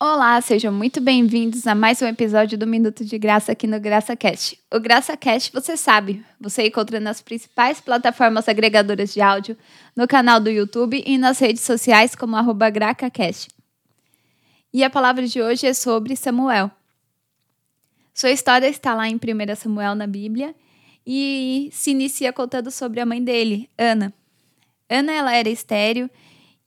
Olá, sejam muito bem-vindos a mais um episódio do Minuto de Graça aqui no GraçaCast. O GraçaCast, você sabe, você encontra nas principais plataformas agregadoras de áudio, no canal do YouTube e nas redes sociais como GracaCast. E a palavra de hoje é sobre Samuel. Sua história está lá em 1 Samuel na Bíblia e se inicia contando sobre a mãe dele, Ana. Ana ela era estéril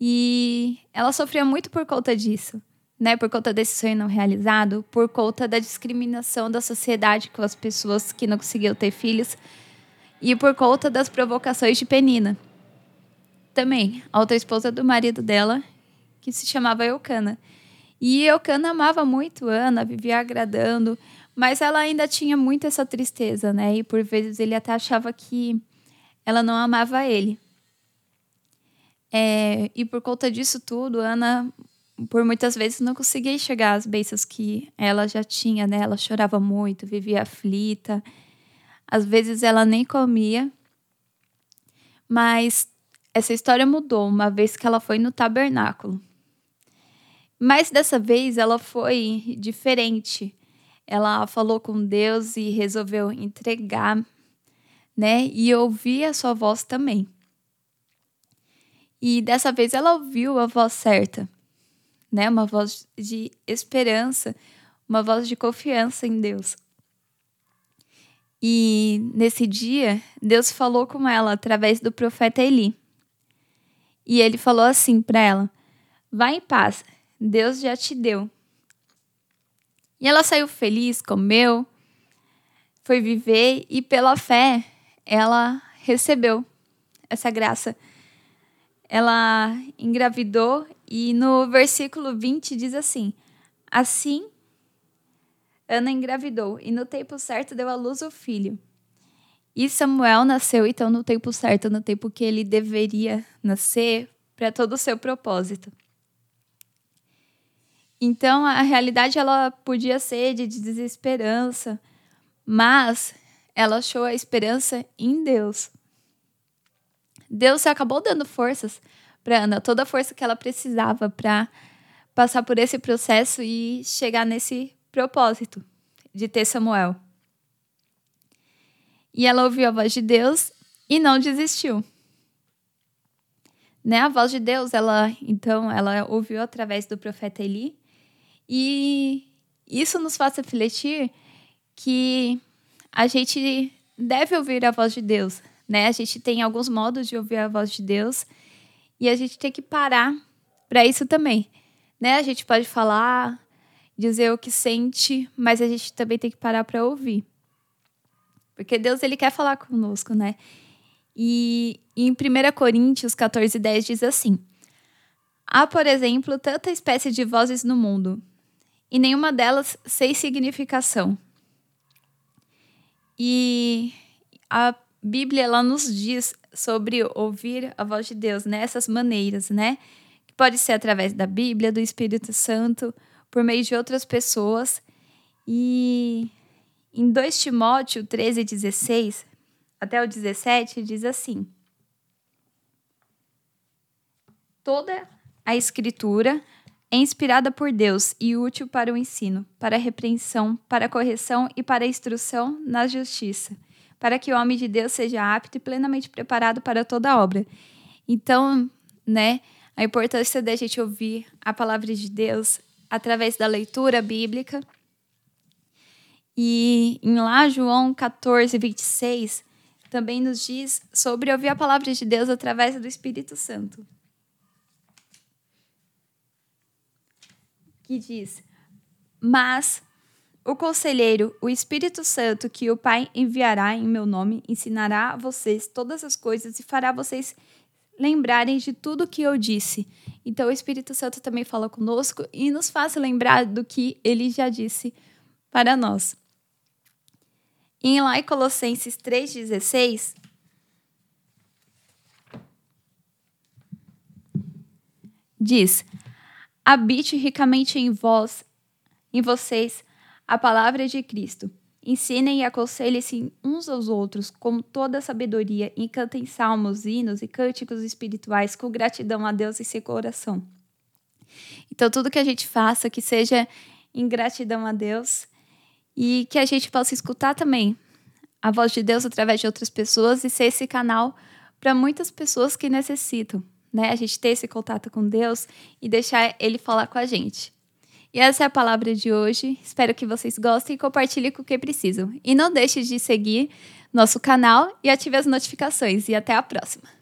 e ela sofria muito por conta disso né, por conta desse sonho não realizado, por conta da discriminação da sociedade com as pessoas que não conseguiam ter filhos e por conta das provocações de Penina. Também, a outra esposa do marido dela, que se chamava Eucana. E Eucana amava muito Ana, vivia agradando, mas ela ainda tinha muito essa tristeza, né? E por vezes ele até achava que ela não amava ele. É, e por conta disso tudo, Ana por muitas vezes não conseguia chegar às bênçãos que ela já tinha, né? Ela chorava muito, vivia aflita. Às vezes ela nem comia. Mas essa história mudou uma vez que ela foi no tabernáculo. Mas dessa vez ela foi diferente. Ela falou com Deus e resolveu entregar, né? E ouvir a sua voz também. E dessa vez ela ouviu a voz certa né? Uma voz de esperança, uma voz de confiança em Deus. E nesse dia, Deus falou com ela através do profeta Eli. E ele falou assim para ela: Vá em paz, Deus já te deu. E ela saiu feliz, comeu, foi viver e pela fé ela recebeu essa graça. Ela engravidou e no versículo 20 diz assim: Assim, Ana engravidou e no tempo certo deu à luz o filho. E Samuel nasceu então no tempo certo, no tempo que ele deveria nascer, para todo o seu propósito. Então a realidade ela podia ser de desesperança, mas ela achou a esperança em Deus. Deus acabou dando forças para Ana toda a força que ela precisava para passar por esse processo e chegar nesse propósito de ter Samuel. E ela ouviu a voz de Deus e não desistiu. Né? A voz de Deus, ela então, ela ouviu através do profeta Eli. E isso nos faz refletir que a gente deve ouvir a voz de Deus, né? A gente tem alguns modos de ouvir a voz de Deus e a gente tem que parar para isso também. Né? A gente pode falar, dizer o que sente, mas a gente também tem que parar para ouvir. Porque Deus ele quer falar conosco, né? E em 1 Coríntios 14, 10 diz assim: Há, por exemplo, tanta espécie de vozes no mundo, e nenhuma delas sem significação. E a Bíblia ela nos diz sobre ouvir a voz de Deus nessas maneiras, né? Que pode ser através da Bíblia, do Espírito Santo, por meio de outras pessoas. E em 2 Timóteo 13, 16 até o 17, diz assim: Toda a Escritura é inspirada por Deus e útil para o ensino, para a repreensão, para a correção e para a instrução na justiça para que o homem de Deus seja apto e plenamente preparado para toda obra. Então, né, a importância da gente ouvir a palavra de Deus através da leitura bíblica. E em lá João 14, 26, também nos diz sobre ouvir a palavra de Deus através do Espírito Santo. Que diz: Mas o conselheiro, o Espírito Santo, que o Pai enviará em meu nome, ensinará a vocês todas as coisas e fará vocês lembrarem de tudo que eu disse. Então, o Espírito Santo também fala conosco e nos faz lembrar do que ele já disse para nós. Em lá em Colossenses 3,16, diz: Habite ricamente em vós, em vocês, a palavra de Cristo. Ensinem e aconselhem-se uns aos outros com toda a sabedoria e cantem salmos, hinos e cânticos espirituais com gratidão a Deus em seu coração. Então, tudo que a gente faça, que seja em gratidão a Deus e que a gente possa escutar também a voz de Deus através de outras pessoas e ser esse canal para muitas pessoas que necessitam, né? A gente ter esse contato com Deus e deixar Ele falar com a gente. E essa é a palavra de hoje. Espero que vocês gostem e compartilhem com quem precisam. E não deixe de seguir nosso canal e ative as notificações. E até a próxima!